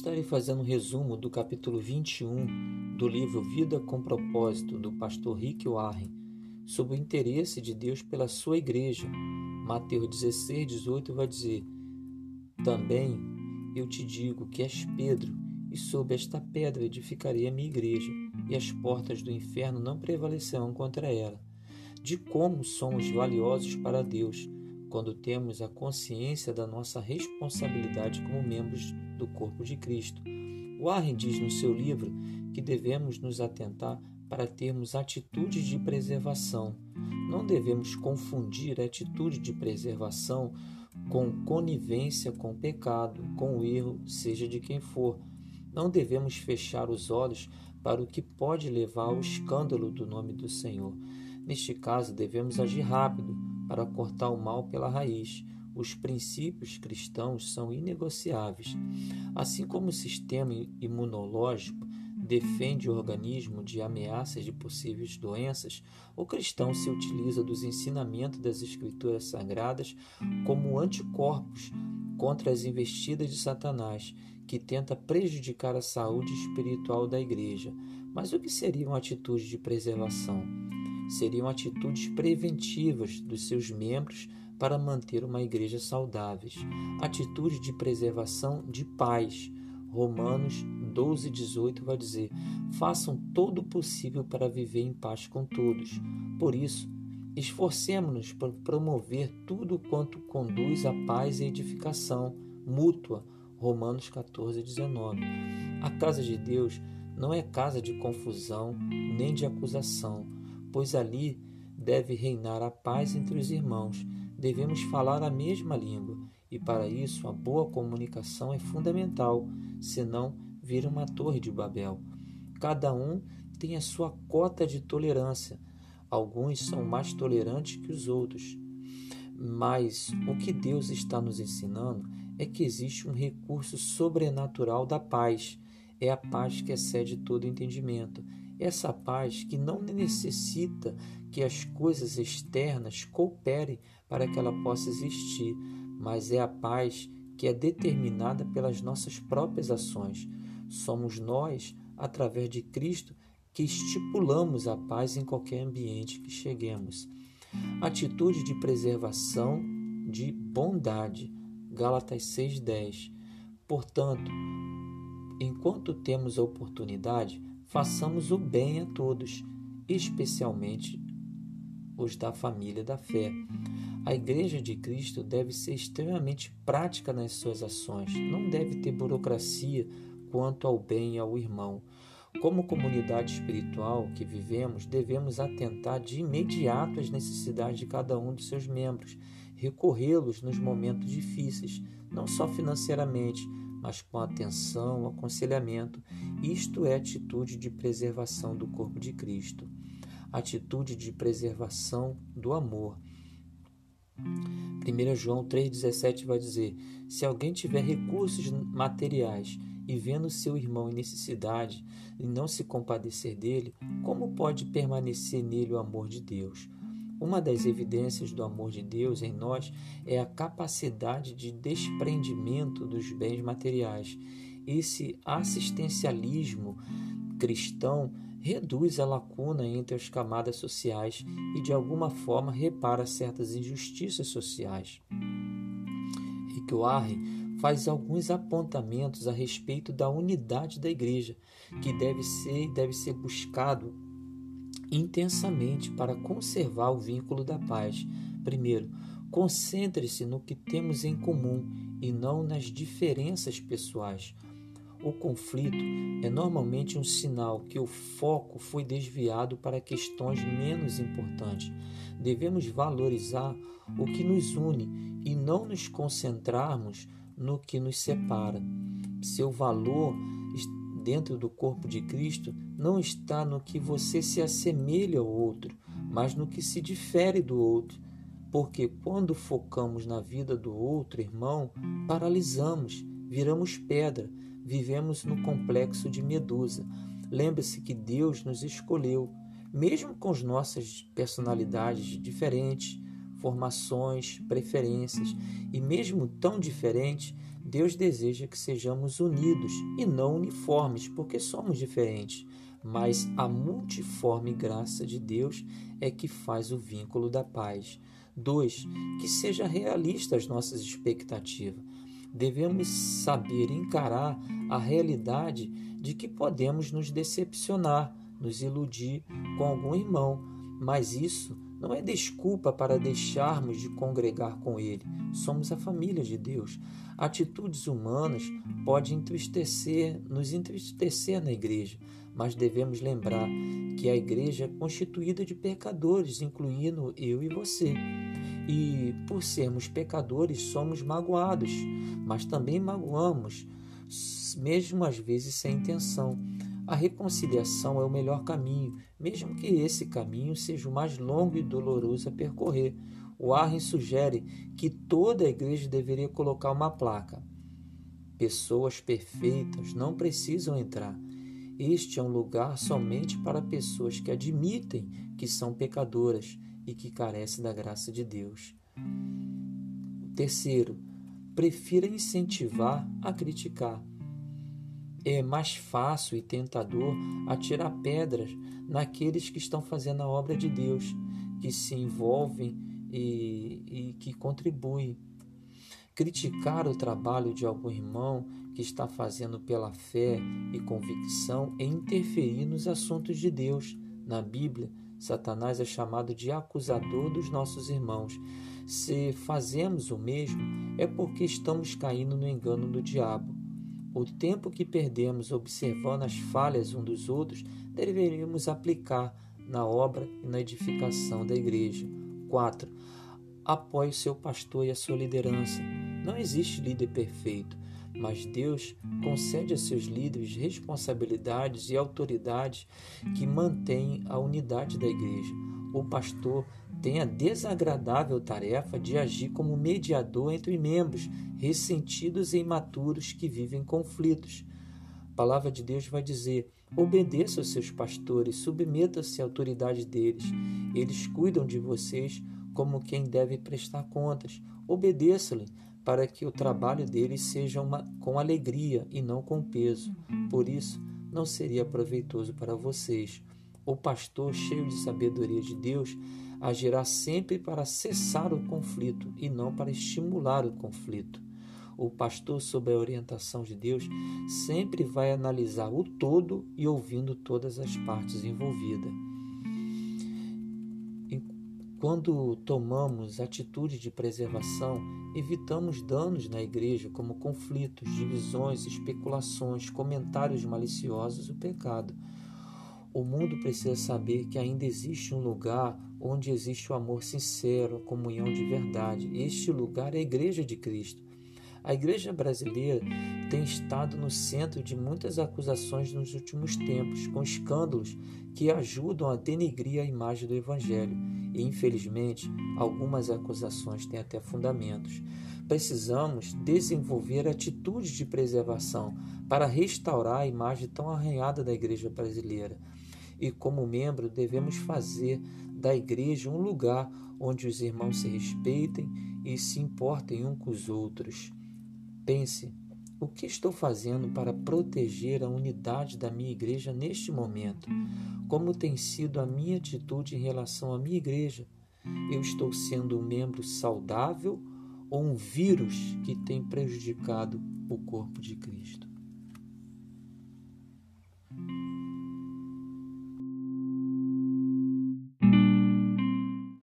Estarei fazendo um resumo do capítulo 21 do livro Vida com Propósito, do pastor Rick Warren, sobre o interesse de Deus pela sua igreja. Mateus 16, 18 vai dizer: Também eu te digo que és Pedro, e sob esta pedra edificarei a minha igreja, e as portas do inferno não prevalecerão contra ela. De como somos valiosos para Deus quando temos a consciência da nossa responsabilidade como membros do corpo de Cristo. Warren diz no seu livro que devemos nos atentar para termos atitudes de preservação. Não devemos confundir a atitude de preservação com conivência com o pecado, com o erro, seja de quem for. Não devemos fechar os olhos para o que pode levar ao escândalo do nome do Senhor. Neste caso, devemos agir rápido, para cortar o mal pela raiz. Os princípios cristãos são inegociáveis. Assim como o sistema imunológico defende o organismo de ameaças de possíveis doenças, o cristão se utiliza dos ensinamentos das Escrituras Sagradas como anticorpos contra as investidas de Satanás, que tenta prejudicar a saúde espiritual da igreja. Mas o que seria uma atitude de preservação? seriam atitudes preventivas dos seus membros para manter uma igreja saudável. Atitude de preservação de paz. Romanos 12, 18 vai dizer: façam todo o possível para viver em paz com todos. Por isso, esforcemos-nos por promover tudo quanto conduz à paz e edificação mútua. Romanos 14, 19. A casa de Deus não é casa de confusão nem de acusação pois ali deve reinar a paz entre os irmãos. Devemos falar a mesma língua, e para isso a boa comunicação é fundamental, senão vira uma torre de Babel. Cada um tem a sua cota de tolerância. Alguns são mais tolerantes que os outros. Mas o que Deus está nos ensinando é que existe um recurso sobrenatural da paz. É a paz que excede todo entendimento. Essa paz que não necessita que as coisas externas cooperem para que ela possa existir, mas é a paz que é determinada pelas nossas próprias ações. Somos nós, através de Cristo, que estipulamos a paz em qualquer ambiente que cheguemos. Atitude de preservação de bondade. Gálatas 6:10. Portanto, enquanto temos a oportunidade, façamos o bem a todos, especialmente os da família da fé. A Igreja de Cristo deve ser extremamente prática nas suas ações, não deve ter burocracia quanto ao bem e ao irmão. Como comunidade espiritual que vivemos, devemos atentar de imediato às necessidades de cada um de seus membros, recorrê-los nos momentos difíceis, não só financeiramente, mas com atenção, aconselhamento. Isto é atitude de preservação do corpo de Cristo, atitude de preservação do amor. 1 João 3,17 vai dizer: Se alguém tiver recursos materiais e vendo seu irmão em necessidade e não se compadecer dele, como pode permanecer nele o amor de Deus? Uma das evidências do amor de Deus em nós é a capacidade de desprendimento dos bens materiais. Esse assistencialismo cristão reduz a lacuna entre as camadas sociais e, de alguma forma, repara certas injustiças sociais. Rick Warren faz alguns apontamentos a respeito da unidade da igreja, que deve ser deve ser buscado intensamente para conservar o vínculo da paz. Primeiro, concentre-se no que temos em comum e não nas diferenças pessoais. O conflito é normalmente um sinal que o foco foi desviado para questões menos importantes. Devemos valorizar o que nos une e não nos concentrarmos no que nos separa. Seu valor dentro do corpo de Cristo não está no que você se assemelha ao outro, mas no que se difere do outro. Porque quando focamos na vida do outro irmão, paralisamos, viramos pedra, vivemos no complexo de Medusa. Lembre-se que Deus nos escolheu, mesmo com as nossas personalidades diferentes, formações, preferências, e mesmo tão diferentes, Deus deseja que sejamos unidos e não uniformes, porque somos diferentes. Mas a multiforme graça de Deus é que faz o vínculo da paz. 2. Que seja realista as nossas expectativas. Devemos saber encarar a realidade de que podemos nos decepcionar, nos iludir com algum irmão, mas isso não é desculpa para deixarmos de congregar com Ele. Somos a família de Deus. Atitudes humanas podem entristecer, nos entristecer na igreja, mas devemos lembrar que a igreja é constituída de pecadores, incluindo eu e você. E por sermos pecadores, somos magoados, mas também magoamos, mesmo às vezes sem intenção. A reconciliação é o melhor caminho, mesmo que esse caminho seja o mais longo e doloroso a percorrer. O Arren sugere que toda a igreja deveria colocar uma placa. Pessoas perfeitas não precisam entrar. Este é um lugar somente para pessoas que admitem que são pecadoras e que carecem da graça de Deus. Terceiro, prefira incentivar a criticar é mais fácil e tentador atirar pedras naqueles que estão fazendo a obra de Deus, que se envolvem e, e que contribuem. Criticar o trabalho de algum irmão que está fazendo pela fé e convicção é interferir nos assuntos de Deus. Na Bíblia, Satanás é chamado de acusador dos nossos irmãos. Se fazemos o mesmo, é porque estamos caindo no engano do diabo. O tempo que perdemos observando as falhas um dos outros deveríamos aplicar na obra e na edificação da igreja. 4. Apoie o seu pastor e a sua liderança. Não existe líder perfeito, mas Deus concede a seus líderes responsabilidades e autoridades que mantêm a unidade da igreja. O pastor tem a desagradável tarefa de agir como mediador entre membros ressentidos e imaturos que vivem conflitos. A palavra de Deus vai dizer: obedeça aos seus pastores, submeta-se à autoridade deles. Eles cuidam de vocês como quem deve prestar contas. Obedeça-lhe para que o trabalho deles seja uma, com alegria e não com peso. Por isso, não seria proveitoso para vocês. O pastor, cheio de sabedoria de Deus, agirá sempre para cessar o conflito e não para estimular o conflito. O pastor, sob a orientação de Deus, sempre vai analisar o todo e ouvindo todas as partes envolvidas. Quando tomamos atitude de preservação, evitamos danos na igreja, como conflitos, divisões, especulações, comentários maliciosos e o pecado. O mundo precisa saber que ainda existe um lugar onde existe o amor sincero, a comunhão de verdade. Este lugar é a Igreja de Cristo. A igreja brasileira tem estado no centro de muitas acusações nos últimos tempos, com escândalos que ajudam a denegrir a imagem do Evangelho. E, infelizmente, algumas acusações têm até fundamentos. Precisamos desenvolver atitudes de preservação para restaurar a imagem tão arranhada da igreja brasileira. E, como membro, devemos fazer da igreja um lugar onde os irmãos se respeitem e se importem uns com os outros. Pense: o que estou fazendo para proteger a unidade da minha igreja neste momento? Como tem sido a minha atitude em relação à minha igreja? Eu estou sendo um membro saudável ou um vírus que tem prejudicado o corpo de Cristo?